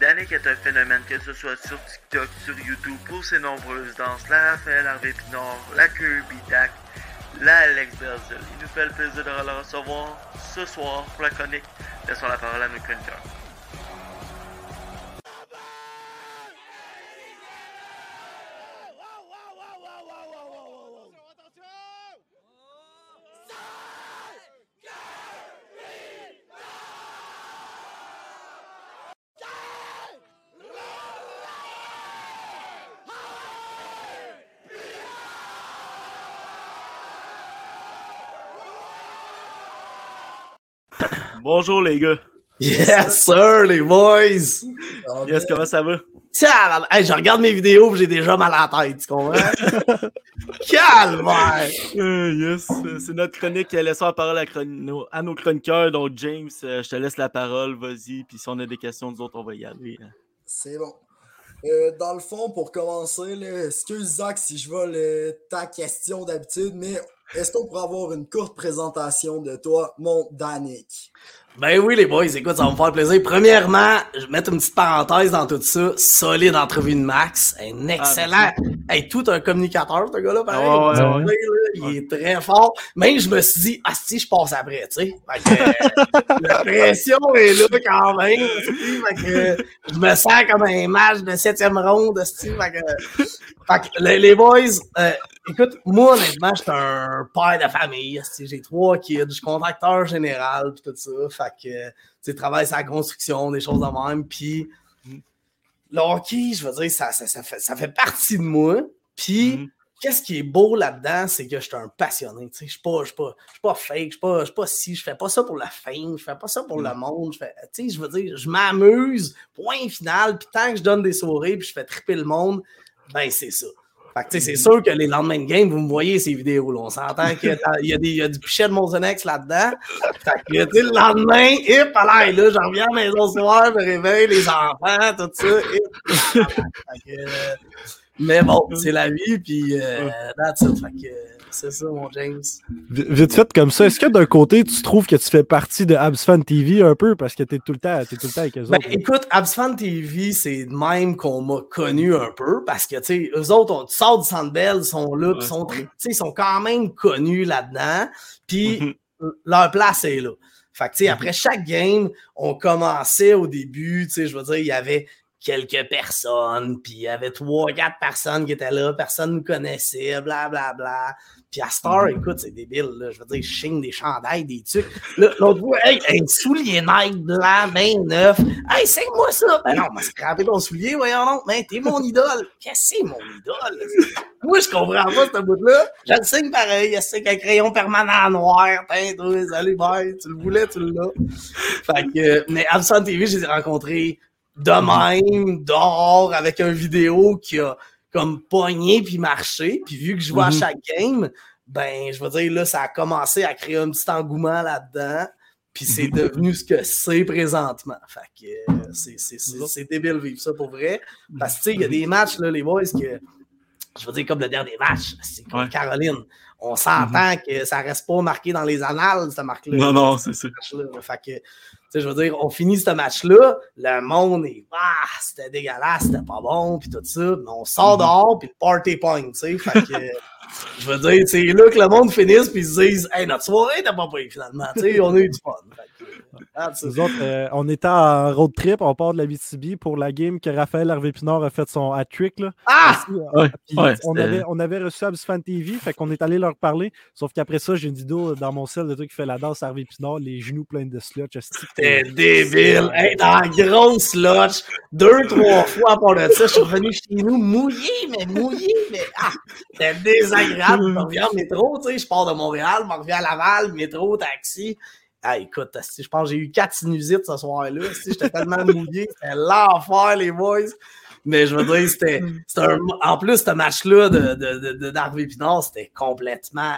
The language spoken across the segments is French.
Danick est un phénomène, que ce soit sur TikTok, sur YouTube, pour ses nombreuses danses, la Raphaël Harvey Pinard, la Kirby Dak, la Alex Belzil. Il nous fait le plaisir de le recevoir ce soir pour la chronique. Laissons la parole à nos chroniqueurs. Bonjour les gars. Yes, sir, les boys! Yes, comment ça va? Tiens, hey, je regarde mes vidéos j'ai déjà mal à la tête, tu comprends? Calvaire! Euh, yes, c'est notre chronique. Laissons la parole à, à, nos chroniqueurs. Donc, James, euh, je te laisse la parole, vas-y. Puis si on a des questions, nous autres, on va y aller. Hein. C'est bon. Euh, dans le fond, pour commencer, là, excuse Zach si je vole ta question d'habitude, mais est-ce qu'on pourrait avoir une courte présentation de toi, mon Danick? Ben oui, les boys, écoute, ça va me faire plaisir. Premièrement, je vais mettre une petite parenthèse dans tout ça. Solide entrevue de Max. Un ah, excellent. hey, tout un communicateur, ce gars-là, pareil. il est très fort. Même, je me suis dit, ah, si, je passe après, tu sais. la pression est là quand même. que, je me sens comme un match de septième ronde, fait que, fait que, les, boys, euh, écoute, moi, honnêtement, je suis un père de famille. J'ai trois kids, je suis contracteur général, tout ça. Fait que, tu travaille sur la construction, des choses de même. Puis, le hockey, je veux dire, ça, ça, ça, fait, ça fait partie de moi. Puis, mm-hmm. qu'est-ce qui est beau là-dedans, c'est que je suis un passionné. Je ne suis pas, pas, pas fake, je ne suis pas, pas si, je fais pas ça pour la fame, je fais pas ça pour le mm. monde. Je, je veux dire, je m'amuse, point final. Puis, tant que je donne des soirées, puis je fais triper le monde, ben, c'est ça. C'est sûr que les lendemains de game, vous me voyez ces vidéos. Là. On s'entend qu'il y, y a du pichet de Mozonex là-dedans. Fait que, le lendemain, hip, là, là, j'en reviens à la maison soir, je me réveille, les enfants, tout ça. mais bon, c'est la vie, puis euh, that's it. Fait que, c'est ça, mon James. Vite fait comme ça, est-ce que d'un côté, tu trouves que tu fais partie de Absfan TV un peu parce que tu es tout le temps, es tout le temps avec eux ben, Écoute, Absfan TV, c'est même qu'on m'a connu un peu parce que, tu sais, eux autres, on sort du Sandbell, ils sont là, ils sont, ils sont quand même connus là-dedans, puis mhm. leur place est là. Fait que, tu sais, mhm. après chaque game, on commençait au début, tu sais, je veux dire, il y avait quelques personnes, puis il y avait trois, quatre personnes qui étaient là, personne ne connaissait, blablabla. Bla, bla. Puis à Star, mm-hmm. écoute, c'est débile, là. Je veux dire, je chine des chandails, des trucs. L'autre fois, hey, un soulier Nike blanc, ben neuf. Hey, c'est moi ça. Ben non, m'a scrapé ton soulier, voyons donc. Mais t'es mon idole. Qu'est-ce que c'est mon idole? moi, je comprends pas ce bout-là. Je le signe pareil. C'est qu'un crayon permanent noir. Tain, salut, bye. Tu le voulais, tu l'as. Fait que, mais Absent TV, je les ai rencontrés de même, dehors, avec un vidéo qui a comme pogné puis marché. Puis vu que je vois à mhm. chaque game, ben, je veux dire, là, ça a commencé à créer un petit engouement là-dedans. Puis c'est mhm. devenu ce que c'est présentement. Fait que euh, c'est débile vivre ça pour vrai. Parce que, tu sais, il y a des matchs, là, les boys, que je veux dire, comme le dernier match, c'est comme Caroline. On s'entend mhm. que ça reste pas marqué dans les annales, cette marque-là. Non, non, c'est ça. Fait que je veux dire, on finit ce match-là, le monde est, ah, c'était dégueulasse, c'était pas bon, puis tout ça, mais on sort mhm. dehors, puis le party point, tu sais, fait que, je veux dire, c'est là que le monde finisse, puis ils se disent, hey, notre soirée, t'as pas pris, finalement, tu sais, on a eu du fun. Ah, Nous autres, euh, on était en road trip, on part de la BTB pour la game que Raphaël Hervé Pinard a fait son hat-trick. Ah! Euh, on, avait, on avait reçu Fan TV, fait qu'on est allé leur parler. Sauf qu'après ça, j'ai une vidéo dans mon sel de truc qui fait la danse Hervé Pinard, les genoux pleins de slotch. C'était débile! Hey, dans la grosse slotch, deux, trois fois pour de ça, je suis revenu chez nous mouillé, mais mouillé, mais ah! C'était désagréable. Je reviens en métro, tu sais, je pars de Montréal, je reviens à Laval, métro, taxi. Ah, écoute, je pense que j'ai eu quatre sinusites ce soir-là. J'étais tellement mouillé. C'était l'enfer, les boys. Mais je veux dire, c'était. Un... En plus, ce match-là de, d'Harvey Pinard, c'était complètement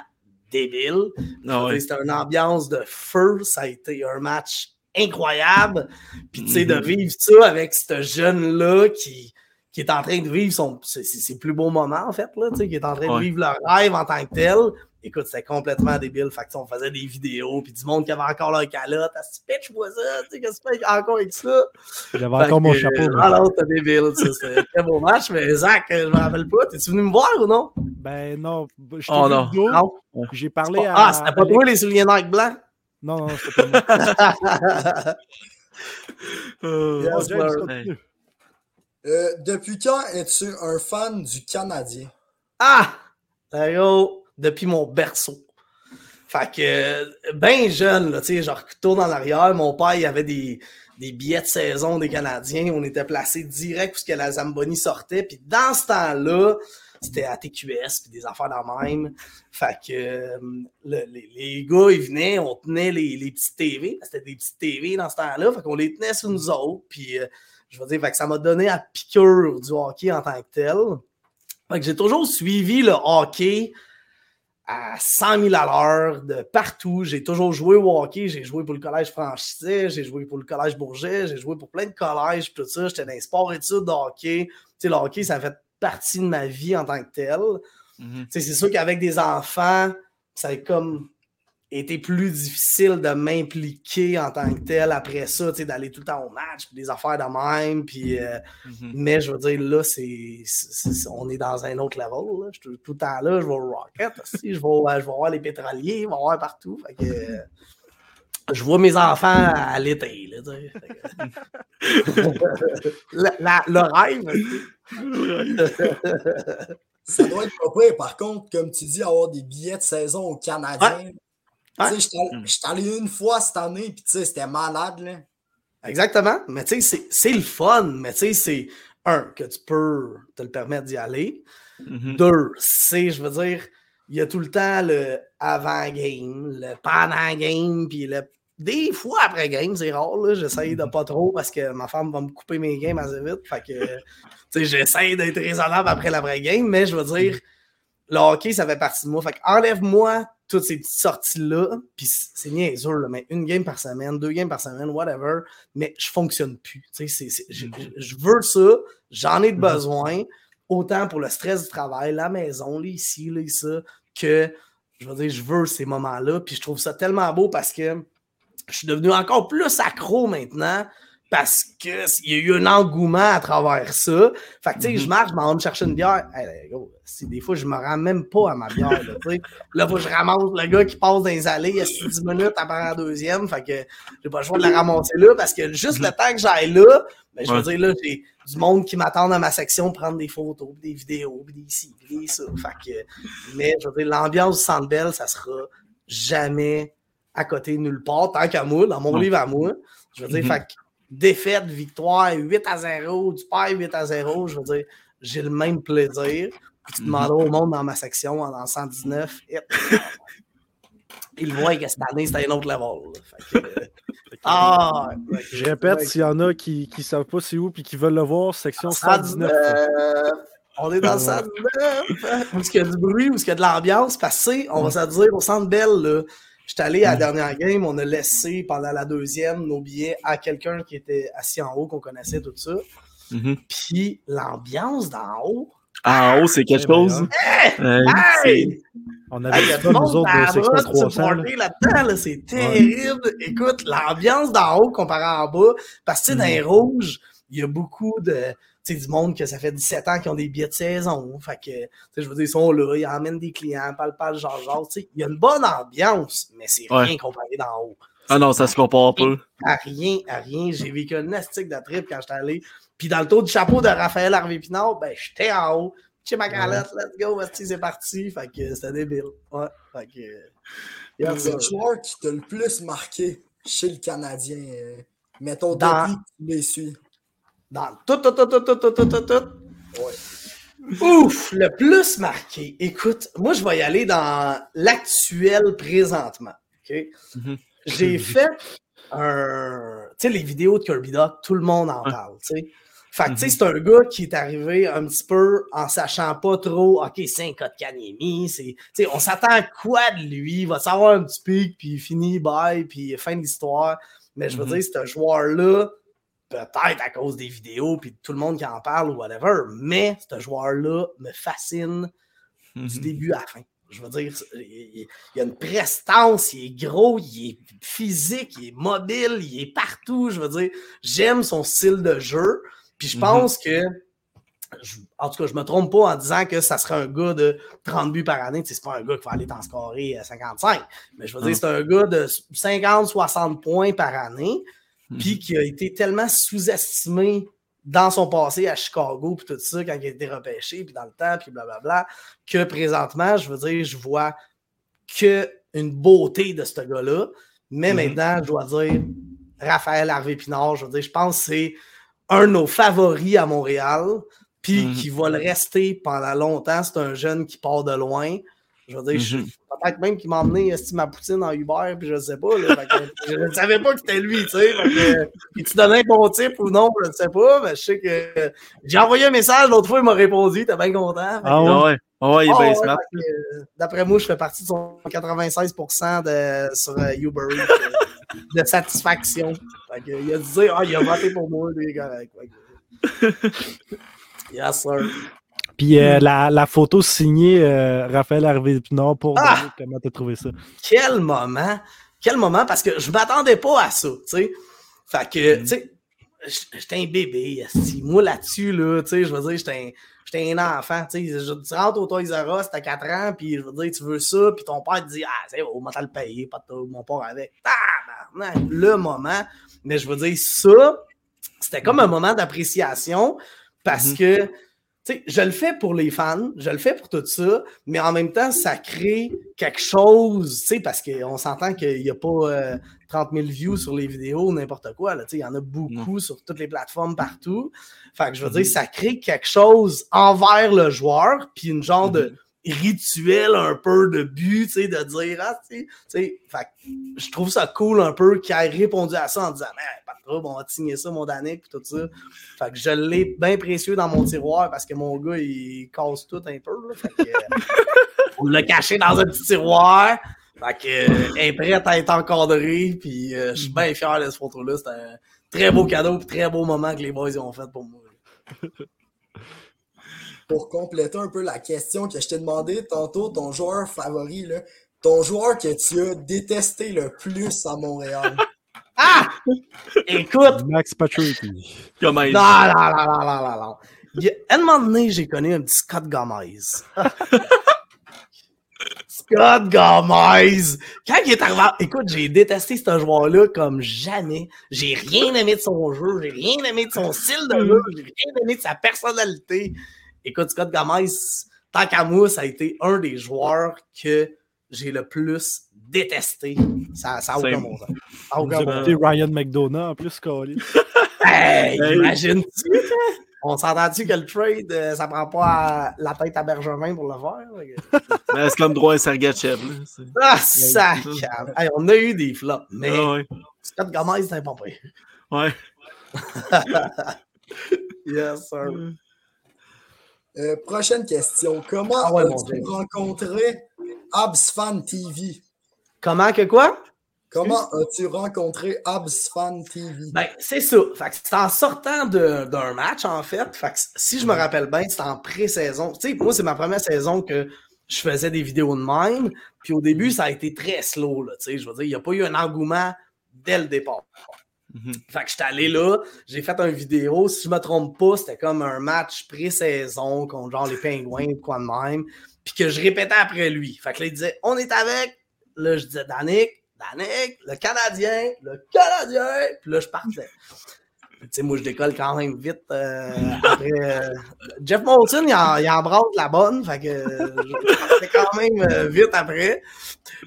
débile. Ah c'était une ambiance de feu. Ça a été un match incroyable. Puis, tu sais, de mm-hmm. vivre ça avec ce jeune-là qui, qui est en train de vivre son, ses, plus beaux moments, en fait, là, qui est en train de vivre le rêve en tant que tel écoute, c'était complètement débile. Fait que, on faisait des vidéos, puis du monde qui avait encore leur calotte. Ah, pitch, moi ça, tu sais, qu'est-ce que tu fais encore avec ça? J'avais encore mon chapeau. Alors, c'était débile, c'était un très beau match, mais Zach, je me rappelle pas. T'es-tu venu me voir ou non? Ben non. Je oh non. non? J'ai parlé à. Ah, c'était pas toi les souliers Nike blancs? Non, non, c'était pas moi. euh, yes, euh, depuis quand es-tu un fan du Canadien? Ah! Depuis mon berceau. Fait que, ben jeune, tu sais, genre, tourne en arrière, mon père, il avait des, des billets de saison des Canadiens. On était placés direct où que la Zamboni sortait. Puis dans ce temps-là, c'était à TQS, puis des affaires dans même. Fait que euh, les, les, gars, ils venaient, on tenait les, les petites TV. C'était des petites TV dans ce temps-là. Fait qu'on les tenait sur nous autres. Puis, euh, je veux dire, fait que ça m'a donné à piqûre du hockey en tant que tel. Fait que j'ai toujours suivi le hockey à 100 000 à l'heure de partout. J'ai toujours joué au hockey. J'ai joué pour le collège Franchisé, j'ai joué pour le collège Bourget, j'ai joué pour plein de collèges, tout ça. J'étais dans les sports études de hockey. Tu sais, le hockey, ça fait partie de ma vie en tant que tel. Mhm. C'est sûr qu'avec des enfants, ça a comme été plus difficile de m'impliquer en tant que tel après ça, d'aller tout le temps au match, puis des affaires de même. Puis, euh, mhm. Mais je veux dire, là, c'est, on est dans un autre level. Là. Je, tout le temps là, je vais au Rocket, aussi, je, vais, je vais voir les pétroliers, je vais voir partout. Fait que, je vois mes enfants à l'été. le rêve. Ça doit être pas pire, par contre, comme tu dis, avoir des billets de saison au Canadien. Je suis allé une fois cette année, puis c'était malade. Là. Exactement. Mais tu sais, c'est le fun. Mais tu sais, c'est un, que tu peux te le permettre d'y aller. Mm-hmm. Deux, c'est, je veux dire, il y a tout le temps le avant-game, le pendant-game, puis le des fois après game, c'est rare, j'essaye de pas trop parce que ma femme va me couper mes games assez vite. Fait que, j'essaye d'être raisonnable après l'après-game, mais je veux dire, le hockey, ça fait partie de moi. Fait enlève-moi toutes ces petites sorties-là, puis c'est niaiseux, mais une game par semaine, deux games par semaine, whatever, mais je fonctionne plus. je, veux ça, j'en ai besoin, autant pour le stress du travail, la maison, là, ici, là, ça, que je veux dire, je veux ces moments-là, puis je trouve ça tellement beau parce que je suis devenu encore plus accro maintenant parce qu'il y a eu un engouement à travers ça. Fait que, tu sais, je mhm. marche, je m'en vais me chercher une bière. si des fois, je me rends même pas à ma bière, là, faut que je ramasse le gars qui passe dans les allées, il y a 10 minutes, après la deuxième? Fait que j'ai pas le choix de la ramasser là parce que juste le mhm. temps que j'aille là, ben, je veux dire, là, j'ai du monde qui m'attend dans ma section pour prendre des photos, des vidéos, des ci, des ça. Fait que, mais je veux dire, l'ambiance du Centre Bell, ça sera jamais à côté nulle part, tant qu'à moi, dans mon livre à moi. Je veux dire, mm-hmm. fait défaite, victoire, 8 à 0, du perds 8 à 0, je veux dire, j'ai le même plaisir. Puis tu demanderas au monde dans ma section, en 119, ils voient que cette année, c'était un autre level. Euh, ah, je répète, s'il y en a qui ne savent pas c'est où et qui veulent le voir, section 119. on est dans le 119, où il y a du bruit, où il y a de l'ambiance, parce que, on va se dire, au centre belle, là, J'étais allé à la mm. dernière game, on a laissé pendant la deuxième nos billets à quelqu'un qui était assis en haut, qu'on connaissait, tout ça. Mm-hmm. Puis l'ambiance d'en haut. Ah, en haut, c'est quelque chose. On avait dit nous autres de section 300. là-dedans, c'est terrible. Écoute, l'ambiance d'en haut comparé en bas, parce que, tu sais, dans les mm. rouges, il y a beaucoup de sais, du monde que ça fait 17 ans qui ont des billets de saison. Fait que, je veux dire, ils sont là, ils emmènent des clients, parlent pas genre, genre, tu sais. Il y a une bonne ambiance, mais c'est rien comparé d'en haut. Ah non, ça se compare pas. À rien, à rien. J'ai vécu un astique de trip quand j'étais allé. Puis dans le tour du chapeau de Raphaël Harvey Pinard, ben, j'étais en haut. Chez ma galette, let's go, c'est parti. Fait que c'était débile. Ouais. Fait que. le joueur qui t'a le plus marqué chez le Canadien, euh, mettons, depuis que tu les suis dans tout, tout, tout, tout, tout, tout, tout, tout. Ouais. Ouf, le plus marqué. Écoute, moi, je vais y aller dans l'actuel présentement. Okay? Mhm. J'ai fait un. Tu sais, les vidéos de Kirby Doc, tout le monde en parle. T'sais. Fait que, mm tu sais, mhm. c'est un gars qui est arrivé un petit peu en sachant pas trop, OK, c'est un cas de Kanemi, c'est, tu sais, on s'attend à quoi de lui? Il va savoir un petit pic, puis il finit, bye, puis fin de l'histoire. Mais je veux mm -hmm. dire, ce joueur-là, peut-être à cause des vidéos puis tout le monde qui en parle ou whatever, mais ce joueur-là me fascine du mhm. début à la fin. Je veux dire, il, y a une prestance, il est gros, il est physique, il est mobile, il est partout. Je veux dire, j'aime son style de jeu. Puis je mhm. pense que, en tout cas, je me trompe pas en disant que ça serait un gars de 30 buts par année. c'est pas un gars qui va aller t'en scorer 55. Mais je veux dire, c'est un gars de 50-60 points par année. Puis mhm. qui a été tellement sous-estimé dans son passé à Chicago, puis tout ça, quand il a été repêché, puis dans le temps, puis blablabla, que présentement, je veux dire, je vois que une beauté de ce gars-là. Mais mhm. maintenant, je dois dire, Raphaël Harvey Pinard, je veux dire, je pense que c'est un de nos favoris à Montréal, puis mhm. qui va le rester pendant longtemps. C'est un jeune qui part de loin. Je veux dire, mhm. peut-être même qu'il m'a emmené ma poutine en Uber, puis je ne sais pas. je ne savais pas que c'était lui, tu sais. tu donnais un bon type ou non, je ne sais pas, mais je sais que j'ai envoyé un message l'autre fois, il m'a répondu, t'es bien content. Ah ouais? Ah ouais, il est bien smart. D'après moi, je fais partie de son 96% de, sur euh, Uber de satisfaction. il a dit, ah, il a voté pour moi, il est correct. yes, sir. Puis euh, hmm. la, la, photo signée euh, Raphaël Harvey Pinard pour ah! comment t'as trouvé ça? Quel moment! Quel moment, parce que je m'attendais pas à ça, tu sais. Fait que, hmm. tu sais, j'étais un bébé, moi là-dessus, là, tu sais, je veux dire, j'étais un, un, enfant, tu sais, je rentre au Toys R Us, t'as 4 ans, puis je veux dire, tu veux ça, puis ton père te dit, ah, c'est bon, on va le payer, pas de mon père avec. Ah, le moment, mais je veux dire, ça, c'était comme un moment d'appréciation, parce hmm. que, sais, je le fais pour les fans, je le fais pour tout ça, mais en même temps, ça crée quelque chose, parce qu'on s'entend qu'il n'y a pas 30 euh, 000 views sur les vidéos, n'importe quoi. Il y en a beaucoup sur toutes les plateformes partout. Fait que je veux dire, mm-hmm. ça crée quelque chose envers le joueur, puis une genre de mm-hmm rituel un peu de but, tu sais, de dire, ah, tu sais, je trouve ça cool un peu qu'il ait répondu à ça en disant, mais pas de trouble, on va signer ça, mon Danick, tout ça. Fait que je l'ai bien précieux dans mon tiroir parce que mon gars, il casse tout un peu, Fait que, on l'a caché dans un petit tiroir. Fait que, est prête à être encadré, puis euh, je suis bien fier de ce photo-là. C'était un très beau cadeau, très beau moment que les boys ont fait pour moi pour compléter un peu la question que je t'ai demandé tantôt, ton joueur favori, là, ton joueur que tu as détesté le plus à Montréal. Ah! Écoute! Max Patrick. Non, non, non, non, non, non, non. Il y a un moment donné, j'ai connu un petit Scott Gomez. Scott Gomez! Quand il est arrivé, écoute, j'ai détesté ce joueur-là comme jamais. J'ai rien aimé de son jeu, j'ai rien aimé de son style de jeu, j'ai rien aimé de sa personnalité. Écoute, Scott Gomez, tant qu'à moi, ça a été un des joueurs que j'ai le plus détesté. Ça n'a aucun bon sens. Ryan McDonough en plus, Colin. hey, imagine-tu? On s'entend-tu que le trade, euh, ça prend pas la tête à Bergevin pour le faire? c'est comme droit à Sergachev. Ah, ça! Hey, on a eu des flops, mais ah, Scott Gomez, c'est pas pire. Ouais. yes, sir. Euh, prochaine question. Comment ah as-tu rencontré Absfan TV? Comment que quoi? Comment as-tu rencontré Absfan TV? Ben, c'est ça. c'est en sortant d'un match, en fait. si je me rappelle bien, c'était en pré-saison. Tu sais, moi, c'est ma première saison que je faisais des vidéos de même. Puis au début, ça a été très slow. Là, je veux dire, il n'y a pas eu un engouement dès le départ. Mhm. Fait que j'étais allé là, j'ai fait une vidéo. Si je me trompe pas, c'était comme un match pré-saison contre genre les Pingouins ou quoi de même. Puis que je répétais après lui. Fait que là, il disait On est avec. Là, je disais Danick, Danick, le Canadien, le Canadien. Puis là, je partais. Tu sais, moi, je décolle quand même vite. Euh, après, euh, Jeff Moulton, il, en, il embrasse la bonne. Fait que je quand même euh, vite après.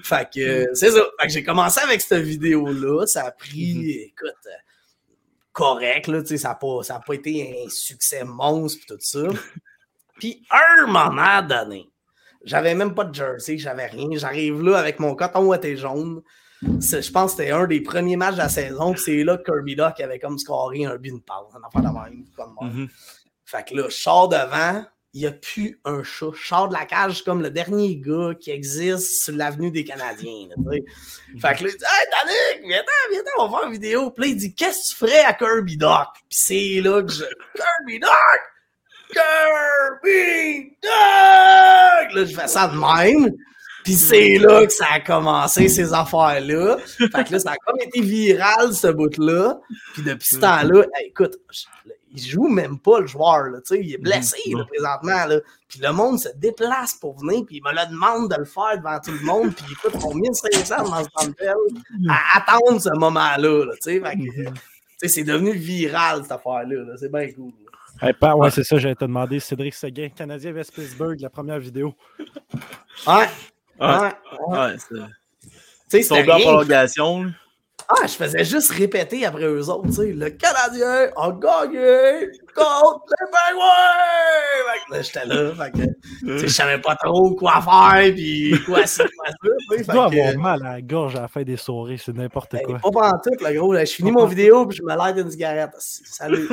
Fait que c'est ça. Fait que j'ai commencé avec cette vidéo-là. Ça a pris, mm-hmm. écoute, correct. Là, ça n'a pas, ça pas été un succès monstre et tout ça. Puis, un moment donné, j'avais même pas de jersey, j'avais rien. J'arrive là avec mon coton ouaté jaune. Je pense que c'était un des premiers matchs de la saison. C'est là que Kirby Doc avait comme scoré un but de passe. Un enfant de même. Mm-hmm. Fait que là, je sors devant. Il n'y a plus un chat. Je sors de la cage comme le dernier gars qui existe sur l'avenue des Canadiens. fait que là, il dit Hey, Danick, viens viens on va faire une vidéo. Puis là, il dit Qu'est-ce que tu ferais à Kirby Doc Puis c'est là que je. Kirby Doc Kirby Doc Là, je fais ça de même. Puis c'est là que ça a commencé, ces affaires-là. Fait que là, ça a comme été viral, ce bout-là. Puis depuis ce temps-là, écoute, il joue même pas le joueur, là, il est blessé là, présentement. Là. Puis le monde se déplace pour venir, puis il me le demande de le faire devant tout le monde, puis il coûte 1500 dans ce temps à attendre ce moment-là. Là, fait que, c'est devenu viral cette affaire-là. c'est bien cool. ouais, c'est ça, j'allais te demander. Cédric Seguin, Canadien vs Pittsburgh, la première vidéo. Ouais. Ouais. ouais, ouais c'est. En prolongation. Ah, je faisais juste répéter après eux autres, tu sais. Le Canadien a gagné contre les Penguins! J'étais là, fait que, je savais pas trop quoi faire, puis quoi c'est quoi ça. Tu dois avoir mal à la gorge à la fin des soirées, c'est n'importe ben, quoi. Pas pendant tout, le gros. Je finis mon vidéo, puis je me l'aide d'une cigarette. Salut!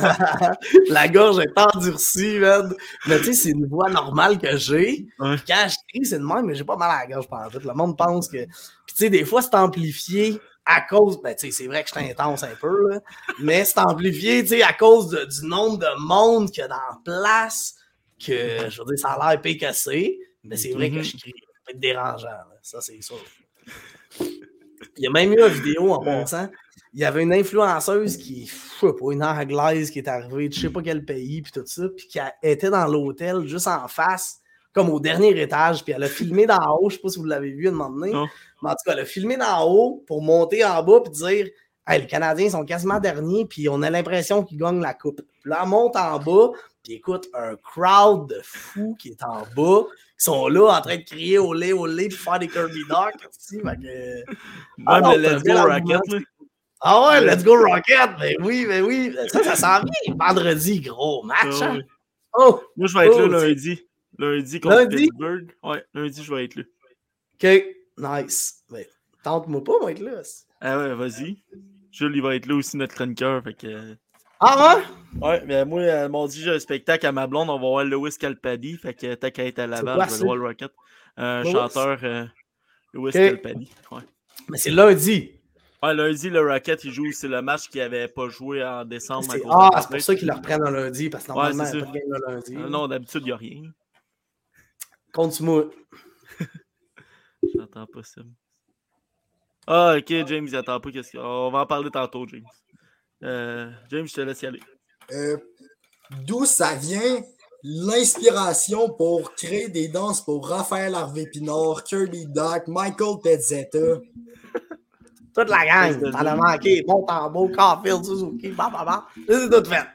la gorge est endurcie, man. Mais tu sais, c'est une voix normale que j'ai. Quand je crie, c'est de même, mais j'ai pas mal à la gorge pendant tout. Le monde pense que. Puis tu sais, des fois, c'est amplifié à cause, ben, c'est vrai que je suis intense un peu, là, mais c'est amplifié à cause du nombre de monde qu'il y a dans la place, que je veux dire, ça a l'air pécassé, mais c'est vrai que je crie. Ça peut être dérangeant, ça c'est sûr. Il y a même eu une vidéo en passant. Il y avait une influenceuse qui, je sais pas, une anglaise qui est arrivée de je sais pas quel pays, puis tout ça, puis qui était dans l'hôtel juste en face, comme au dernier étage, puis elle a filmé d'en haut, je sais pas si vous l'avez vu à un moment donné. Mais en tout cas, elle a filmé d'en haut pour monter en bas et dire hey, les Canadiens sont quasiment derniers, puis on a l'impression qu'ils gagnent la coupe. Puis là, elle monte en bas, puis écoute, un crowd de fous qui est en bas, qui sont là en train de crier au lait, au lait, puis faire des Kirby Duck. Que... Ouais, ah, mais let's go Rocket, Ah ouais, let's go Rocket! Mais oui, mais oui. Ça, ça sent bien. Vendredi, gros match. Ah hein? Oh, Moi, je vais être là oh, lundi. Lundi contre lundi? Pittsburgh. Ouais, lundi, je vais être là. OK. Nice. Mais tente-moi pas, moi, être là. Ah ouais, vas-y. Jules, il va être là aussi, notre chroniqueur. Fait que... Ah ouais? Ouais, mais moi, euh, dit j'ai un spectacle à ma blonde, on va voir Lewis Calpadi. Fait que t'as qu'à être à Laval, je vais voir le Rocket. Un chanteur, euh, Lewis Calpadi. Ouais. Mais c'est lundi. Ouais, lundi, le Rocket, il joue. C'est le match qu'il n'avait pas joué en décembre. Ah, c'est pour ça qu'ils le reprennent en lundi, parce que normalement, il n'y a pas de game le lundi. Euh, non, d'habitude, il n'y a rien. Compte-moi. J'entends pas ça. Ah, ok, James, il attend pas. Qu'est-ce On va en parler tantôt, James. Euh, James, je te laisse y aller. Euh, D'où ça vient l'inspiration pour créer des danses pour Raphaël Harvey Pinard, Kirby Duck, Michael Pezzetta? Toute la gang, t'en as manqué. Bon tambour, Carfield, Suzuki, bah, bah, bah. C'est tout fait.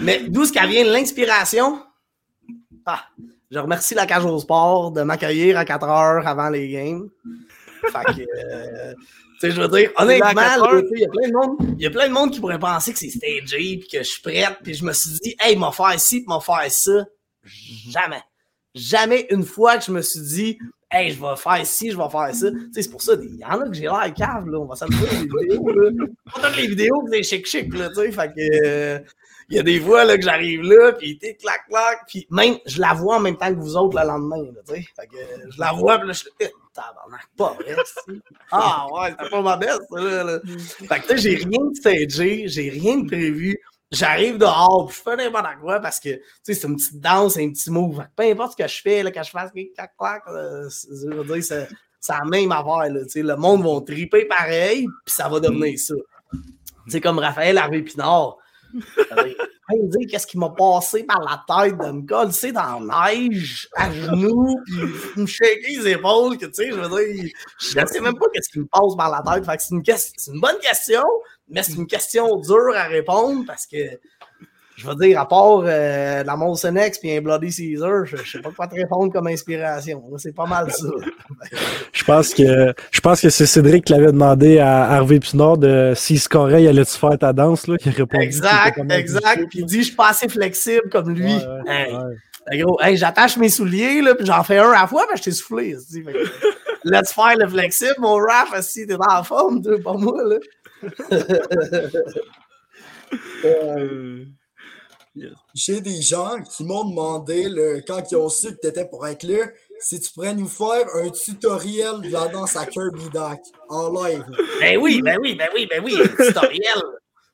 Mais d'où ce vient l'inspiration? Ah, je remercie la cage au sport de m'accueillir à 4 heures avant les games. Fait que, euh, tu sais, je veux dire, honnêtement, il y, a plein de monde, il y a plein de monde qui pourrait penser que c'est stagé, puis que je suis prête, puis je me suis dit, hey, m'a faire ci, m'a faire ça. Jamais. Jamais une fois que je me suis dit, hey, je vais faire ci, je vais faire ça. Tu sais, c'est pour ça, il y en a que j'ai l'air cave, là. On va s'en les vidéos, là. Pas toutes les vidéos que c'est chic-chic, là, tu sais. Fait que, euh, il y a des fois là, que j'arrive là, puis t'es clac clac, puis même je la vois en même temps que vous autres le lendemain, là, tu sais. Fait que je la vois, puis là je suis eh, tabarnak, pas vrai, Ah ouais, c'est pas ma ça là. là. Fait que j'ai rien de stagé, j'ai rien de prévu. J'arrive dehors, puis je fais n'importe quoi parce que, tu sais, c'est une petite danse, un petit move. Peu importe ce que je fais, là, quand je fasse clac clac, je veux dire, c'est, c'est la même affaire, là, tu sais. Le monde va triper pareil, puis ça va devenir ça. C'est comme Raphaël Harvey Pinard me dire qu'est-ce qui m'a passé par la tête de me coller dans la neige, à genoux, puis me shaker les épaules, que tu sais, je veux dire, je ne sais même pas qu'est-ce qui me passe par la tête. Fait que c'est une, une bonne question, mais c'est une question dure à répondre parce que je veux dire, à part euh, la Molson X et un Bloody Caesar, je, ne sais pas quoi te répondre comme inspiration. C'est pas mal ça. je pense que je pense que c'est Cédric qui l'avait demandé à Harvey Pinard de s'il scorait, il allait-tu faire ta danse là, qui répond. Exact, exact. Puis il dit je suis pas assez flexible comme lui. hey, gros, hey, j'attache mes souliers, là, puis j'en fais un à la fois, mais je t'ai soufflé. Let's faire le flexible, mon rap, si t'es dans la forme, pas moi, là. euh... J'ai des gens qui m'ont demandé, quand ils ont su que tu étais pour être là, si tu pourrais nous faire un tutoriel de la danse à Kirby Duck en live. Ben oui, ben oui, ben oui, ben oui, un tutoriel.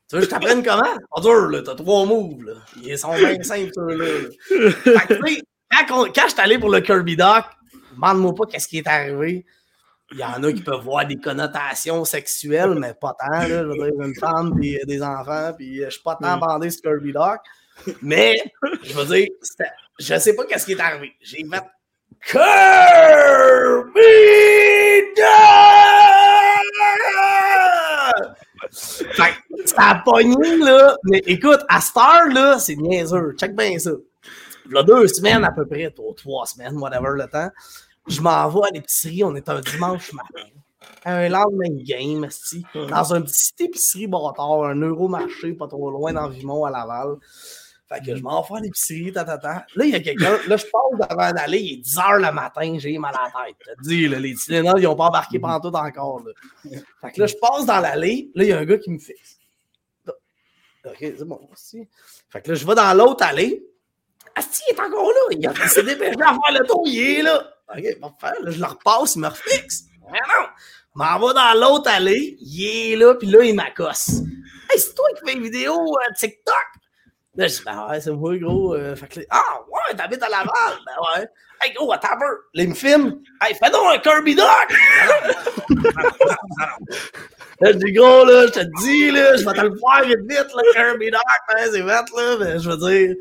tu veux que je t'apprenne comment? Pas dur, t'as trois moves. Ils sont bien simples, là. Quand, quand je suis allé pour le Kirby Duck, demande-moi pas qu'est-ce qui est arrivé. Il y en a qui peuvent voir des connotations sexuelles, mais pas tant. Là, je veux dire, une femme et des enfants, puis je suis pas tant bandé sur Kirby Doc. Mais, je veux dire, je sais pas qu'est-ce qui est arrivé. J'ai fait Kirby Fait ça a pogné, là. Mais écoute, à Star, là, c'est niaiseux. Check bien ça. Il y a deux semaines à peu près, trois semaines, whatever le temps. Je m'en vais à l'épicerie, on est un dimanche matin. Un lendemain de game, dans un petit épicerie bâtard, un euromarché pas trop loin dans Vimont à Laval. Fait que je m'en vais à l'épicerie, ta, ta, ta. Là, il y a quelqu'un. Là, je passe devant l'allée, il est 10 h le matin, j'ai mal à la tête. Je te dis, là, les Tylenol, ils n'ont pas embarqué pendant tout encore. Là. Fait que là, je passe dans l'allée, là, il y a un gars qui me fixe. Ok, c'est bon, aussi. Fait que là, je vais dans l'autre allée. Asti, il est encore là. Il s'est dépêché à faire le tour, il est là. Ok, faire. Là, je le repasse, il me refixe. Mais non! M'en va dans l'autre allée, il est là, puis là, il m'accosse. Hey, c'est toi qui fais une vidéo euh, TikTok? Là, je dis, ben ouais, c'est moi, gros. Euh, fait que, ah, ouais, t'habites à Laval. Ben ouais. Hey, gros, attends un peu. Là, il me filme. Hey, fais donc un Kirby Doc! là, je dis, gros, là, je te dis, là, je vais te le faire vite, vite, le Kirby Doc. Hein, c'est vite, là. Mais je veux dire,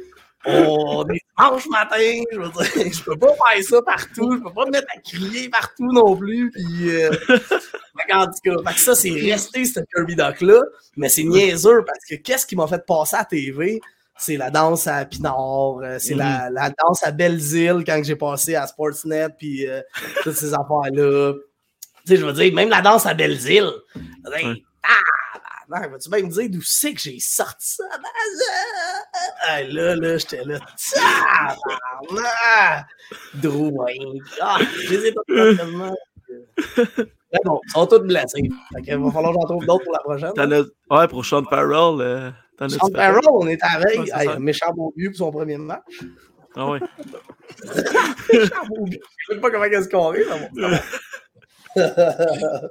on est dimanche matin, je veux dire, je peux pas faire ça partout, je peux pas me mettre à crier partout non plus, puis euh, en tout cas, fait que ça, c'est resté ce Kirby Doc-là, mais c'est niaiseux, parce que qu'est-ce qui m'a fait passer à TV? C'est la danse à Pinard, euh, c'est la, la, danse à Belle-Île quand j'ai passé à Sportsnet, puis euh, toutes ces affaires-là. Tu sais, je veux dire, même la danse à Belle-Île. Ah, vas-tu bien me dire d'où c'est que j'ai sorti ça? Ah, là, là, j'étais là. Drouin. Ah, je les ai pas tellement. Mais bon, ils sont tous blessés. Fait qu'il va falloir que j'en trouve d'autres pour la prochaine. As... Ouais, pour Sean Farrell. Euh, Sean Farrell, on est avec. Ouais, un méchant beau but pour son premier match. Ah ouais. méchant beau but. Je sais pas comment est-ce qu'on est, mais bon.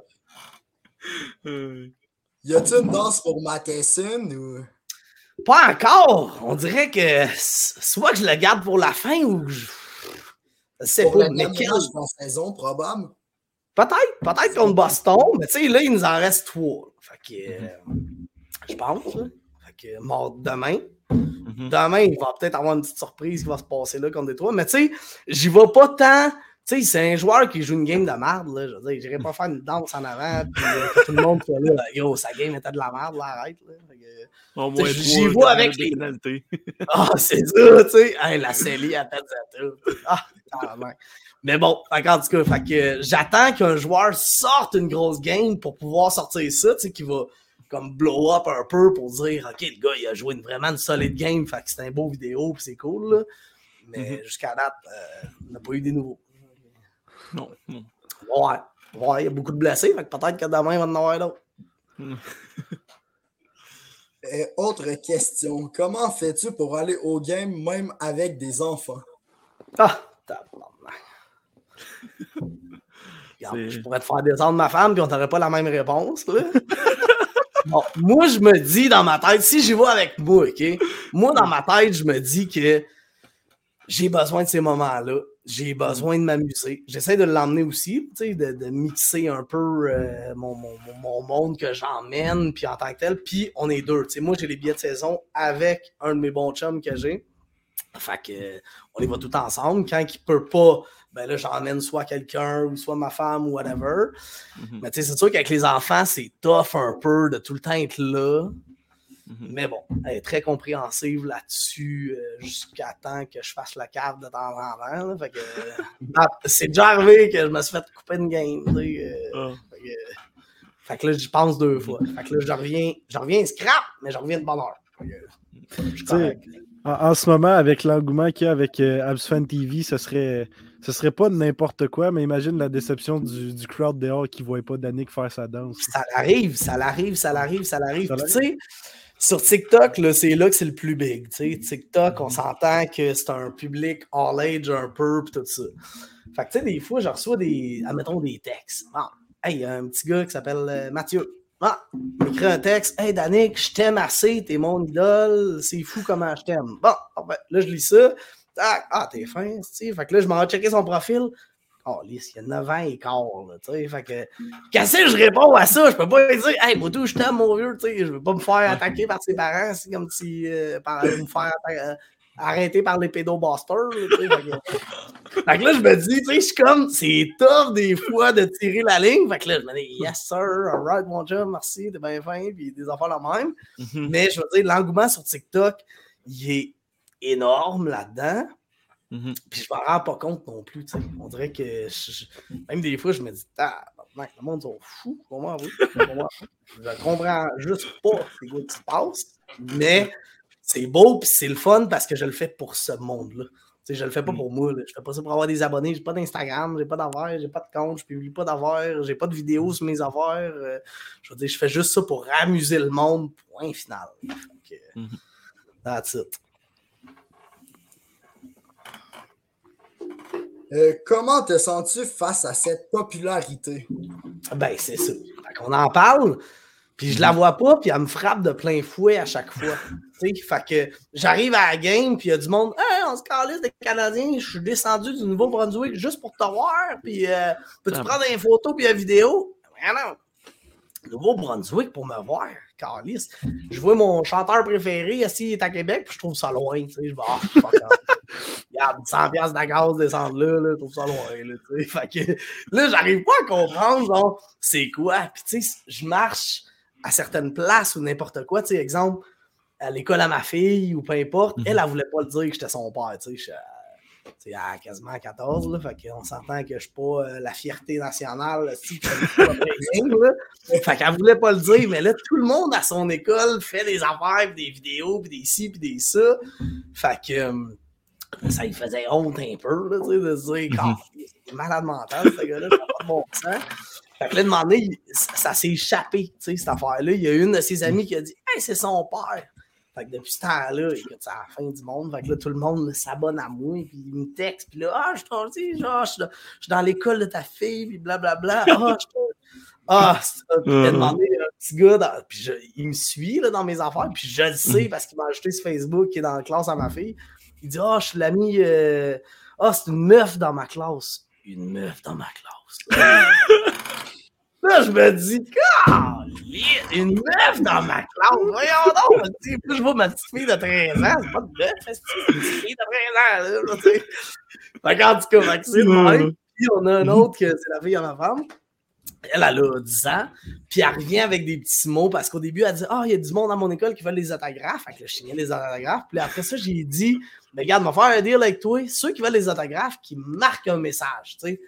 Y a-t-il une danse pour Matheson ou? Pas encore. On dirait que soit que je le garde pour la fin ou que je. C'est pour mais quelle saison probable. Peut-être, peut-être contre Boston, mais tu sais, là, il nous en reste trois. Fait que. Euh, je pense. Fait que mort demain. Mm-hmm. Demain, il va peut-être avoir une petite surprise qui va se passer là contre des trois. Mais tu sais, j'y vais pas tant tu sais, c'est un joueur qui joue une game de merde, là. Je veux dire, j'irais pas faire une danse en avant, puis euh, tout le monde soit là, yo, sa game était de la merde, là, arrête, là. J'y vois avec les. Ah, c'est ça, tu sais. Hey, la Célie à tête Ah, carrément. Mais bon, en tout cas, fait que j'attends qu'un joueur sorte une grosse game pour pouvoir sortir ça, tu sais, qui va comme blow up un peu pour dire, OK, le gars, il a joué une, vraiment une solide game, fait que c'est un beau vidéo, puis c'est cool, là. Mais mm-hmm. jusqu'à date, euh, on n'a pas eu des nouveaux. Non. Ouais. Ouais, il y a beaucoup de blessés, fait peut-être que demain, il va en avoir d'autres. Euh, autre question. Comment fais-tu pour aller au game même avec des enfants? Ah, Je pourrais te faire descendre ma femme, puis on n'aurait pas la même réponse. bon, moi, je me dis dans ma tête, si j'y vais avec moi, OK? Moi, dans ma tête, je me dis que j'ai besoin de ces moments-là j'ai besoin de m'amuser. J'essaie de l'emmener aussi, de, de mixer un peu euh, mon, mon, mon, monde que j'emmène, puis en tant que tel. Puis on est deux. moi, j'ai les billets de saison avec un de mes bons chums que j'ai. Fait que on les va tout ensemble. Quand il peut pas, ben là, j'emmène soit quelqu'un ou soit ma femme ou whatever. Mm-hmm. Mais tu sais, c'est sûr qu'avec les enfants, c'est tough un peu de tout le temps être là. Mhm. Mais bon, elle est très compréhensive là-dessus euh, jusqu'à temps que je fasse la carte de temps en temps. fait que, ah, c'est déjà arrivé que je me suis fait couper une game. Euh, ah. fait, que, là, j'y pense deux fois. Fait que là, je reviens, je reviens scrap, mais je reviens de bonne heure. en, ce moment, avec l'engouement qu'il y a avec euh, Absfan TV, ce serait, ce serait pas n'importe quoi, mais imagine la déception du, du crowd dehors qui ne voyait pas Danick faire sa danse. Ça l'arrive, ça l'arrive, ça l'arrive, ça l'arrive. Tu sais, sur TikTok, c'est là que c'est le plus big. TikTok, on s'entend que c'est un public all age un peu, pis tout ça. Fait que, tu sais, des fois, je reçois des, admettons, des textes. Ah, hey, il y a un petit gars qui s'appelle euh, Mathieu. Ah, il écrit un texte. Hey, Danick, je t'aime assez, t'es mon idole, c'est fou comment je t'aime. Bon, ah, ben, là, je lis ça. Ah, ah t'es fin, tu Fait que là, je m'en vais checker son profil. Oh, lisse, il y a 9 ans et quart, là, tu sais. Fait que, qu'est-ce que je réponds à ça? Je peux pas lui dire, hey, Moto, je t'aime, mon vieux, tu sais. Je veux pas me faire attaquer par ses parents, c'est comme si, euh, par, me faire euh, arrêter par les pédobusters, tu sais. Fait que, là, je me dis, tu sais, je suis comme, c'est tough des fois de tirer la ligne. Fait que là, je me dis, yes, sir, alright, mon job, merci, t'es bien fin, puis des affaires la même. Mm-hmm. Mais je veux dire, l'engouement sur TikTok, il est énorme là-dedans. Mm-hmm. Puis je m'en rends pas compte non plus. On dirait que même des fois, je me dis, ah, le monde sont fous. Comment oui? je comprends juste pas ce qui se passe, mais c'est beau puis c'est le fun parce que je le fais pour ce monde-là. Je je le fais pas mm. pour moi. Là. Je fais pas ça pour avoir des abonnés. J'ai pas d'Instagram, j'ai pas d'affaires, j'ai pas de compte, je publie pas d'affaires, j'ai pas de vidéos sur mes affaires. Euh, je veux dire, je fais juste ça pour amuser le monde. Point final. Donc. That's it. Euh, comment te sens-tu face à cette popularité? Ben, c'est ça. On en parle, puis je la vois pas, puis elle me frappe de plein fouet à chaque fois. fait que j'arrive à la game, puis il y a du monde, hey, on se calisse des Canadiens, je suis descendu du Nouveau-Brunswick juste pour te voir, puis euh, peux-tu ah. prendre des photos puis une vidéo? Ben non. Nouveau-Brunswick pour me voir. Carlis. Je vois mon chanteur préféré, assis, il est à Québec, puis je trouve ça loin. Tu sais, je vais, ah, Regarde, 100 pièces de gaz descendre là, là, je trouve ça loin. Là, tu sais. fait que, là, j'arrive pas à comprendre, genre, c'est quoi. Puis, tu sais, je marche à certaines places ou n'importe quoi. Tu sais, exemple, à l'école à ma fille ou peu importe, elle, elle voulait pas le dire que j'étais son père. Tu sais, c'est à quasiment 14, là, fait qu'on s'entend que je suis pas euh, la fierté nationale. Si, fait qu'elle voulait pas le dire, mais là, tout le monde à son école fait des affaires, des vidéos, puis des ci, puis des ça. Fait que euh, ça lui faisait honte un peu, là, de se dire, -hmm. malade mental, ce gars-là, ça pas de bon sens. Fait que là, demandé, ça, s'est échappé, cette affaire-là. Il y a une de ses amies qui a dit, hey, c'est son père. Fait que depuis ce temps-là, c'est la fin du monde. Fait que là, tout le monde s'abonne à moi, puis il me texte, puis là, ah, je suis genre, je suis dans, l'école de ta fille, puis blablabla. Ah, je ah, Puis il a demandé un petit gars, puis il me suit là, dans mes affaires, puis je le sais parce qu'il m'a ajouté sur Facebook qui est dans la classe à ma fille. Il dit, ah, je suis l'ami, euh, ah, c'est une meuf dans ma classe. Une meuf dans ma classe. Là, je me dis, une meuf dans ma classe. Voyons donc. Je vois ma petite fille de 13 ans, c'est pas de meuf, c'est une petite fille de 13 ans. Là, fait en tout cas, Maxime, puis on a un autre que c'est la fille à ma femme. Elle, elle a 10 ans, puis elle revient avec des petits mots parce qu'au début, elle dit Ah, oh, il y a du monde dans mon école qui veut les autographes. Fait que je signais les autographes. Puis après ça, j'ai dit Mais regarde, on va faire un deal avec toi. Ceux qui veulent les autographes, qui marquent un message. Tu sais.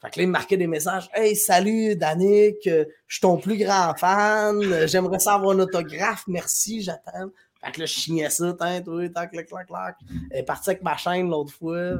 Fait que là, il me marquait des messages. Hey, salut, Danick, euh, je suis ton plus grand fan. J'aimerais savoir un autographe. Merci, j'attends. Fait que là, je signais ça, tant, oui, tac, clac, clac, clac. Elle est partie avec ma chaîne l'autre fois.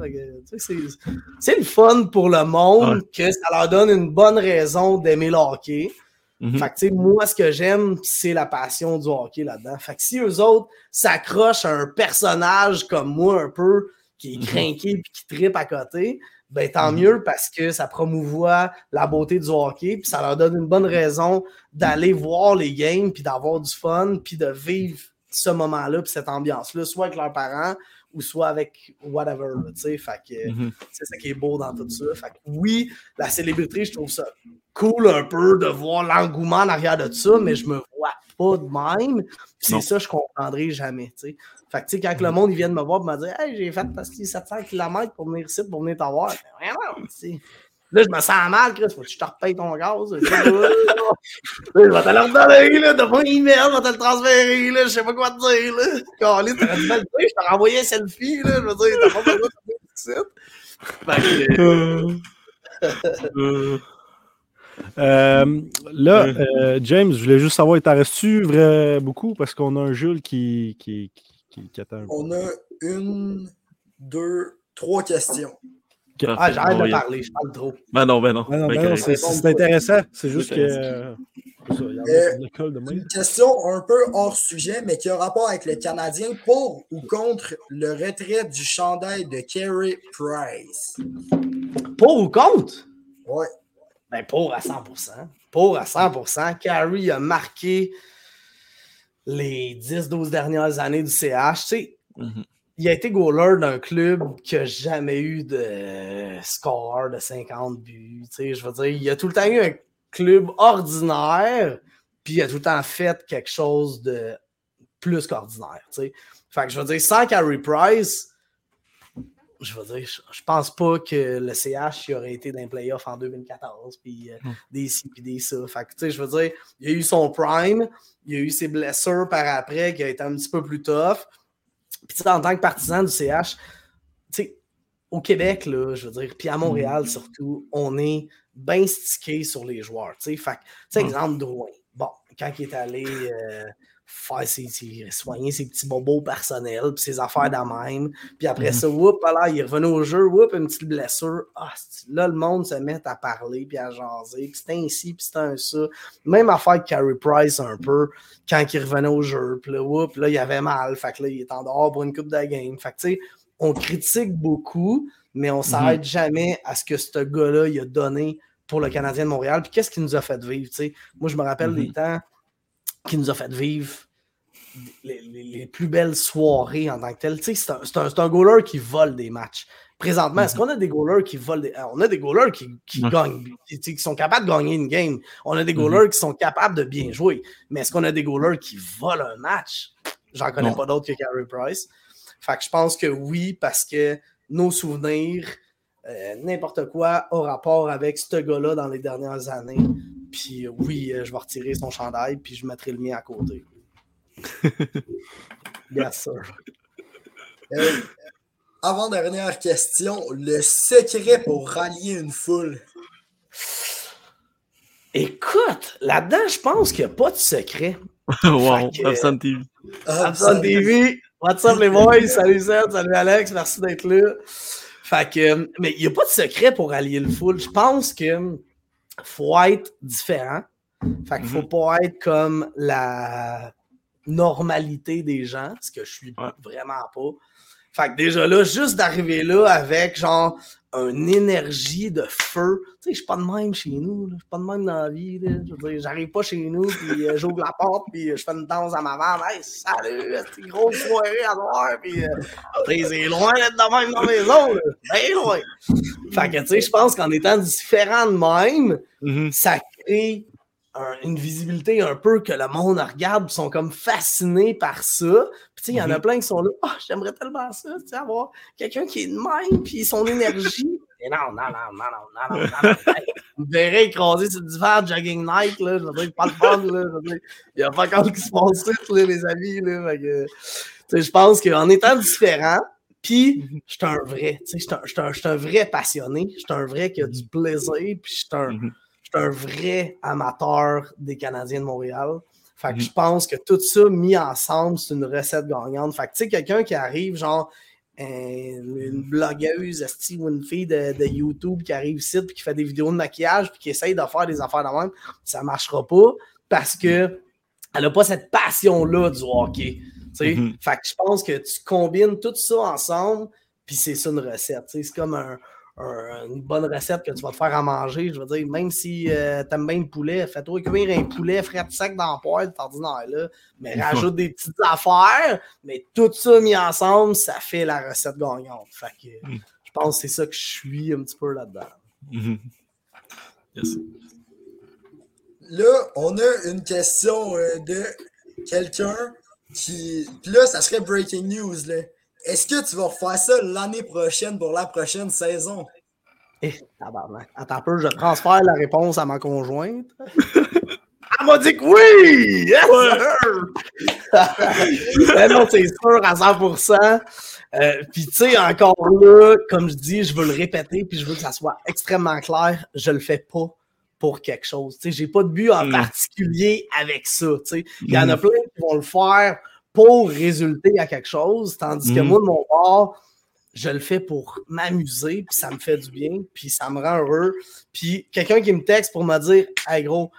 c'est le fun pour le monde que ça leur donne une bonne raison d'aimer le hockey. Mm-hmm. Fait que, tu sais, moi, ce que j'aime, c'est la passion du hockey là-dedans. Fait que si eux autres s'accrochent à un personnage comme moi, un peu, qui est mm-hmm. craqué et qui tripe à côté, ben tant mhm. mieux parce que ça promouvoit la beauté du hockey, puis ça leur donne une bonne raison d'aller voir les games, puis d'avoir du fun, puis de vivre ce moment-là, puis cette ambiance-là, soit avec leurs parents ou soit avec whatever, tu sais, fait que mhm. c'est ça qui est beau dans tout ça. Fait que oui, la célébrité, je trouve ça cool un peu de voir l'engouement en arrière de ça, mais je me vois pas de même. C'est ça, je comprendrai jamais, tu sais. Fait que, tu sais, quand le monde, vient de me voir pour me dire, hey, j'ai fait parce 700 km pour venir ici, pour venir t'avoir. Ben, là, je me sens mal, Chris. Faut que je te repaye ton gaz. je vais te le redonner, là. T'as pas un email, je vais te le transférer, là. Je sais pas quoi te dire, là. Calé, t'aurais dû me le dire. Je t'ai renvoyé un selfie, là. Je veux dire, t'as pas besoin de faire Fait que. Euh, là, euh, James, je voulais juste savoir, t'en restes-tu beaucoup? Parce qu'on a un Jules qui, qui, on a une, deux, trois questions. Ah, j'arrête de parler, je parle trop. Ben non, ben non. Ben ben c'est intéressant. C'est juste que. Euh, une question un peu hors sujet, mais qui a rapport avec le Canadien pour ou contre le retrait du chandail de Kerry Price? Pour ou contre? Oui. Ben pour à 100%. Pour à 100%. Carey a marqué les 10-12 dernières années du CH, tu sais, mhm. il a été goaler d'un club qui n'a jamais eu de score de 50 buts. Je veux dire, il a tout le temps eu un club ordinaire, puis il a tout le temps fait quelque chose de plus qu'ordinaire. Fait que je veux dire, sans Carey Price, je veux dire, je, pense pas que le CH aurait été dans les playoffs en 2014, puis euh, hmm. des ci, puis des ça. Fait que, tu sais, je veux dire, il a eu son prime, il a eu ses blessures par après qui a été un petit peu plus tough. Puis, en tant que partisan du CH, tu sais, au Québec, là, je veux dire, puis à Montréal hmm. surtout, on est bien stické sur les joueurs, tu sais. Fait que, tu sais, hmm. exemple, Drouin. Bon, quand il est allé... Euh, faire ses, soigner ses petits bobos personnels, puis ses affaires de même. Puis après mhm. ça, whoop, là, il revenait au jeu, whoop, une petite blessure. Ah, là, le monde se met à parler, puis à jaser. Puis c'était ainsi, puis c'était un ça. Même affaire avec Carey Price un peu, quand il revenait au jeu. Puis là, whoop, là, il avait mal. Fait que là, il est en dehors pour une coupe de game. Fait que, tu sais, on critique beaucoup, mais on mhm. s'arrête jamais à ce que ce gars-là, il a donné pour le Canadien de Montréal. Puis qu'est-ce qu'il nous a fait vivre, tu sais? Moi, je me rappelle des mhm. temps qui nous a fait vivre les, plus belles soirées en tant que tel. C'est un, un, un goaler qui vole des matchs. Présentement, est-ce mhm. qu'on a des goalers qui volent des. On a des goalers qui, qui gagnent, qui, sont capables de gagner une game. On a des mhm. goalers qui sont capables de bien jouer. Mais est-ce qu'on a des goalers qui volent un match? J'en connais pas d'autres que Carey Price. Fait que je pense que oui, parce que nos souvenirs, euh, n'importe quoi a rapport avec ce gars-là dans les dernières années. Puis oui, euh, je vais retirer son chandail, puis je mettrai le mien à côté. yes, sir. Euh, avant-dernière question, le secret pour rallier une foule. Écoute, là-dedans, je pense qu'il n'y a pas de secret. wow, Absent TV. Absent TV. What's up les boys? Salut Seth, salut Alex, merci d'être là. Fait que, mais il n'y a pas de secret pour rallier le full. Je pense que faut être différent. Fait qu'il faut mhm. pas être comme la normalité des gens, ce que je suis vraiment pas. Fait que déjà là, juste d'arriver là avec genre une énergie de feu. Tu sais, je suis pas de même chez nous. Je suis pas de même dans la vie. Je veux dire, j'arrive pas chez nous, puis euh, j'ouvre la porte, puis euh, je fais une danse à ma mère. Hey, salut, c'est une grosse soirée à voir. Puis, euh, c'est loin d'être de même dans la maison. Bien loin. Fait que, tu sais, je pense qu'en étant différent de même, mm-hmm. ça crée une visibilité un peu que le monde regarde, sont comme fascinés par ça. Puis il y en a mhm. plein qui sont là, ah, j'aimerais tellement ça, tu sais, avoir quelqu'un qui est de même, puis son énergie. Et non, non, non, non, non, non, non, non. Vous verrez écraser ce divan jogging night, là, je veux dire, pas le fun, là, je il n'y a pas encore qui se passe là, les amis, là, que, je pense qu'en étant différent, puis, mhm. je suis un vrai, tu sais, je suis un, vrai passionné, je suis un vrai qui a du plaisir, puis je suis un, mhm suis un vrai amateur des Canadiens de Montréal. Fait que mhm. je pense que tout ça mis ensemble, c'est une recette gagnante. Fait que tu sais, quelqu'un qui arrive, genre, une blogueuse, ou une fille de, YouTube qui arrive ici, puis qui fait des vidéos de maquillage, puis qui essaye de faire des affaires de même, ça marchera pas parce que elle n'a pas cette passion-là du hockey. Mhm. Fait que je pense que tu combines tout ça ensemble, puis c'est ça une recette. C'est comme un, une bonne recette que tu vas te faire à manger. Je veux dire, même si euh, tu aimes bien le poulet, fais-toi cuire un poulet frais de sec dans le poêle, ordinaire là. Mais rajoute des petites affaires. Mais tout ça mis ensemble, ça fait la recette gagnante. Fait que mm. je pense que c'est ça que je suis un petit peu là-dedans. Mm-hmm. Là, on a une question euh, de quelqu'un qui. là, ça serait breaking news. Là. Est-ce que tu vas refaire ça l'année prochaine pour la prochaine saison? Eh, Attends un peu, je transfère la réponse à ma conjointe. Elle m'a dit que oui! Yes, non, c'est sûr à 100%. Euh, puis tu sais, encore là, comme je dis, je veux le répéter, puis je veux que ça soit extrêmement clair, je le fais pas pour quelque chose. Tu sais, j'ai pas de but en mm. particulier avec ça. Tu sais, il y en a mm. plein qui vont le faire pour résulter à quelque chose, tandis que mm. moi, de mon part, je le fais pour m'amuser, puis ça me fait du bien, puis ça me rend heureux. Puis quelqu'un qui me texte pour me dire Hey gros,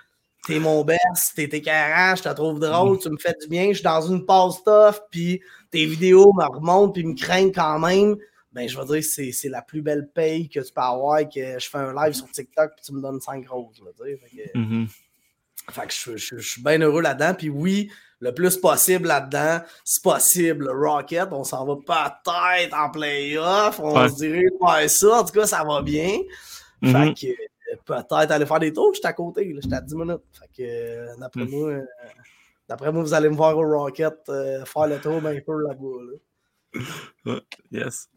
t'es mon best, t'es écœurant, je te trouve drôle, tu me fais du bien, je suis dans une pause stuff, puis tes vidéos me remontent, puis me craignent quand même. Ben, je veux dire, c'est, c'est la plus belle paye que tu peux avoir, que je fais un live sur TikTok, puis tu me donnes 5 roses. Là, fait que, mm-hmm. fait que je, je, je, suis bien heureux là-dedans. Puis oui, le plus possible là-dedans. C'est possible, Rocket, on s'en va peut-être en playoff. On se dirait ouais, ça. En tout cas, ça va bien. Fait Mhm. que euh, peut-être aller faire des tours. J'étais à côté, j'étais à 10 minutes. Fait que euh, d'après Mhm. moi, euh, d'après moi, vous allez me voir au Rocket euh, faire le tour d'un peu là-bas. là. Yes.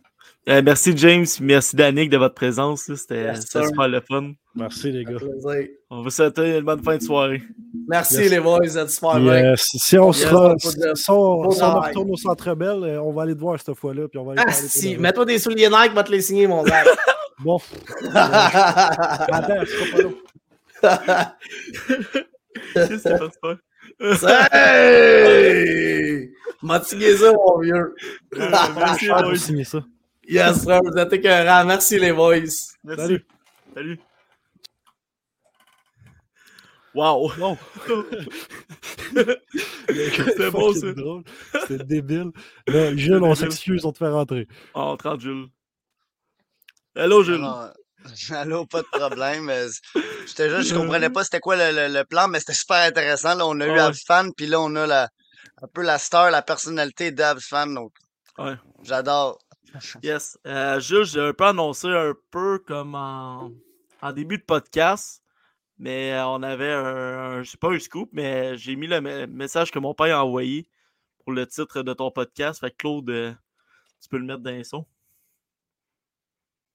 Euh, merci James, merci Danick de votre présence. là. C'était Yes, super le fun. Merci, les gars. On vous souhaite une bonne fin de soirée. Merci Yes. les boys, êtes super euh, si on, Yes, on si, on, si on Bon retourne au Centre Bell, euh, on va aller te voir cette fois-là. Puis on va aller Ah, si, mets-toi des souliers Nike, va te les signer, mon gars. Bon, attends, sera pas pas? hey! M'as-tu ça, mon vieux? Merci, Ah, ça. Yes, sir, vous êtes écœurants. Merci, les boys. Merci. Salut. Salut. Wow. C'était bon. Fucking drôle. C'était débile. Là, Jules, on s'excuse, on te fait rentrer. Oh, 30 Jules. Hello, Jules. Non, Allô, pas de problème. Euh, J'étais juste, je comprenais pas c'était quoi le, le- le plan, mais c'était super intéressant. Là, on a eu Ouais. Absfan, puis là, on a la, un peu la star, la personnalité d'Absfan. Donc, Ouais. j'adore. Yes. Euh, Jules, j'ai un peu annoncé un peu comme en, en début de podcast. Mais on avait un, un- c'est pas un scoop, mais j'ai mis le me- message que mon père a envoyé pour le titre de ton podcast. Fait que Claude, euh, tu peux le mettre dans les sons.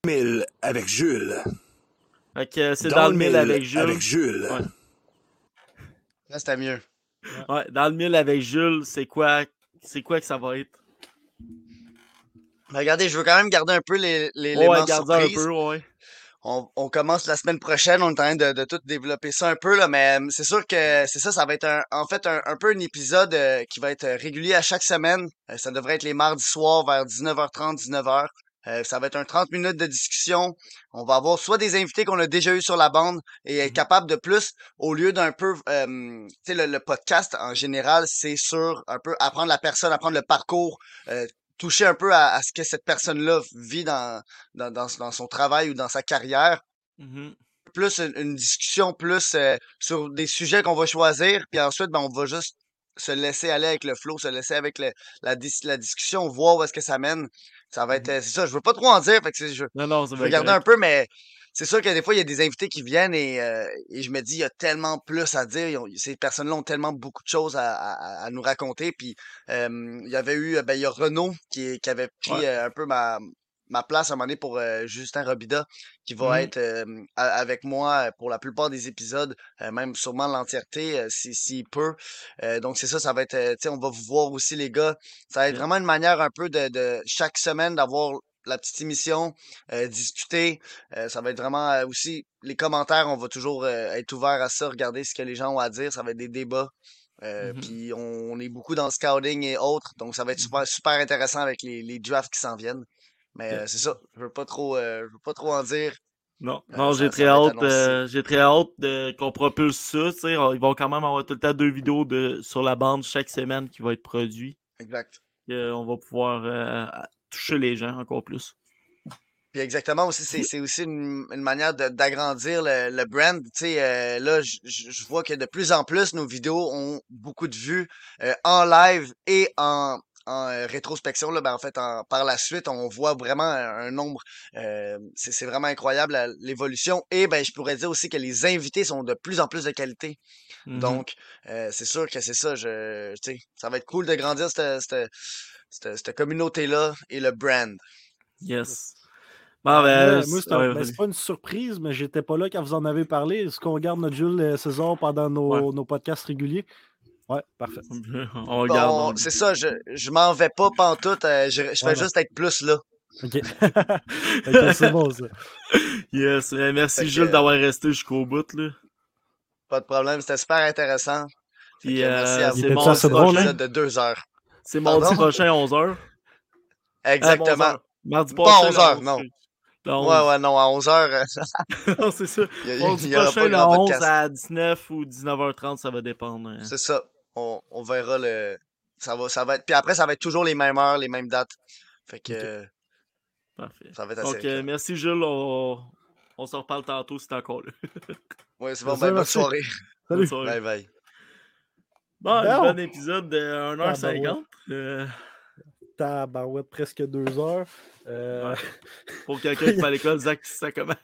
1000 avec Jules. Fait que c'est dans, le mille avec Jules. Avec Jules. Ouais. Là, c'était mieux. Ouais, dans le mille avec Jules, c'est quoi, c'est quoi que ça va être? Regardez, je veux quand même garder un peu les, les Ouais, éléments garde un surprises. peu, ouais. On, on commence la semaine prochaine, on est en train de, de tout développer ça un peu, là, mais euh, c'est sûr que c'est ça, ça va être un, en fait un, un peu un épisode euh, qui va être euh, régulier à chaque semaine. Euh, ça devrait être les mardis soirs vers 19h30, 19h. Euh, ça va être un 30 minutes de discussion. On va avoir soit des invités qu'on a déjà eu sur la bande et être capable de plus, au lieu d'un peu, euh, tu sais, le, le podcast en général, c'est sur un peu apprendre la personne, apprendre le parcours, euh, toucher un peu à, à ce que cette personne-là vit dans, dans, dans, dans son travail ou dans sa carrière Mhm. plus une, une discussion plus euh, sur des sujets qu'on va choisir, puis ensuite, ben, on va juste se laisser aller avec le flow, se laisser avec le- la, la discussion, voir où est-ce que ça mène. Ça va être, euh, c'est ça, je veux pas trop en dire, fait que c'est- je, Non, non, ça je va veux être garder un peu, mais c'est sûr que des fois, il y a des invités qui viennent et, euh, et je me dis, il y a tellement plus à dire. ont- ces personnes-là ont tellement beaucoup de choses à, à- à nous raconter. Puis, euh, il y avait eu, ben, il y a Renaud qui, qui avait pris Ouais. euh, un peu ma, ma place à un moment donné pour euh, Justin Robida, qui va Mhm. être euh, avec moi pour la plupart des épisodes, euh, même sûrement l'entièreté, euh, si- s'il peut. Euh, donc, c'est ça, ça va être, euh, tu sais, on va vous voir aussi, les gars. Ça va être Yeah. vraiment une manière un peu de, de chaque semaine d'avoir la petite émission, euh, discuter. Euh, ça va être vraiment euh, aussi les commentaires, on va toujours être ouvert à ça, regarder ce que les gens ont à dire. Ça va être des débats. Mhm. Puis on, on est beaucoup dans le scouting et autres, donc ça va être super, super intéressant avec les, les drafts qui s'en viennent. Mais Yeah. c'est ça, je veux pas trop, euh, je veux pas trop en dire. Non, non j'ai très hâte, j'ai très hâte qu'on propulse ça. Ils vont quand même avoir tout le temps deux vidéos de, sur la bande chaque semaine qui va être produit. Exact. Euh, on va pouvoir euh, toucher les gens encore plus. Puis exactement aussi, c'est aussi une, une manière d'agrandir le, le brand. Tu sais, euh, là, je- vois que de plus en plus nos vidéos ont beaucoup de vues euh, en live et en, en euh, rétrospection. Là, ben, en fait, en- par la suite, on voit vraiment un, un nombre. euh, c'est vraiment incroyable l'évolution. Et ben, je pourrais dire aussi que les invités sont de plus en plus de qualité. Mhm. Donc, c'est sûr que c'est ça. Je, tu sais, ça va être cool de grandir cette, cette, cette, cette communauté-là et le brand. Yes. Bon, ben, Moi, moi, c'est un- ouais, ben, c'est pas une surprise, mais j'étais pas là quand vous en avez parlé. Est-ce qu'on garde notre Jules euh, César pendant nos, Ouais. nos podcasts réguliers? Ouais, parfait. on regarde. Bon, on- c'est ça, je, je m'en vais pas pantoute, euh, je, je Ouais, vais juste être plus là. Ok. Ok, c'est bon ça. Yes. euh, merci Fait que- Jules d'avoir resté jusqu'au bout. Là. Pas de problème, c'était super intéressant. Puis, que merci euh, à assez C'est un hein? de deux heures. C'est mardi prochain 11h. Exactement. Mardi Pas prochain. 11 heures, le non. 11, Le 11. Ouais, ouais, non, à 11 heures, euh, non, c'est ça. il y, a- Mardi prochain, pas le grand 11 podcast. à 19 ou 19h30, ça va dépendre. hein. C'est ça. On, on verra le. Ça va, ça va être. Puis après, ça va être toujours les mêmes heures, les mêmes dates. Fait que euh, Parfait. ça va être assez. Donc, euh, merci Jules. On, on se reparle tantôt si t'es encore là. Ouais, c'est bon, ben, bonne soirée. Bonne Salut. soirée. Bye bye. Bon, un bon épisode de 1h50. Euh... Tabarouette, presque 2 heures. Euh... Pour quelqu'un qui va à l'école, Zach, ça comment?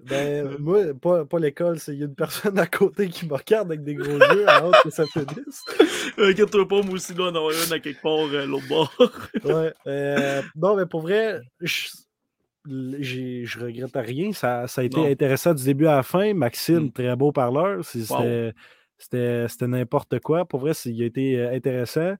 Ben, moi, pas, pas l'école, il y a une personne à côté qui me regarde avec des gros yeux à hâte que ça finisse. Inquiète-toi pas, moi aussi, là, on en a une à quelque part, euh, l'autre bord. ouais. Euh, non, mais pour vrai, je, je regrette rien. Ça, ça a été intéressant du début à la fin. Maxime, mm. très beau parleur. C'était n'importe quoi. Pour vrai, il a été euh, intéressant.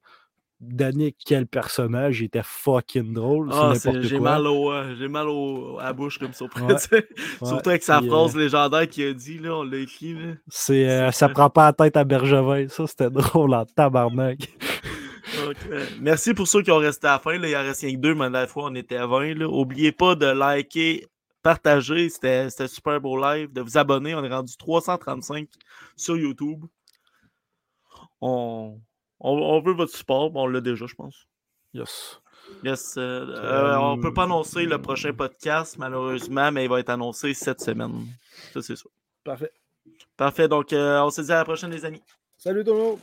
Danick, quel personnage, il était fucking drôle. Ah, j'ai mal, au, euh, j'ai mal au, à la bouche comme ça. Surtout avec sa phrase euh, légendaire qu'il a dit, là, on l'a écrit. C'est, euh, ça prend pas la tête à Bergevin. Ça, c'était drôle en tabarnak. Merci pour ceux qui ont resté à la fin. Là. Il en reste rien que deux, mais la fois, on était à 20. Là. Oubliez pas de liker, partager. C'était, super beau live. De vous abonner. On est rendu 335 sur YouTube. On on, veut votre support, on l'a déjà, je pense. Yes. Yes. Euh, euh, on ne peut pas annoncer le prochain podcast, malheureusement, mais il va être annoncé cette semaine. Ça, c'est ça. Parfait. Parfait. Donc, euh, on se dit à la prochaine, les amis. Salut tout le monde.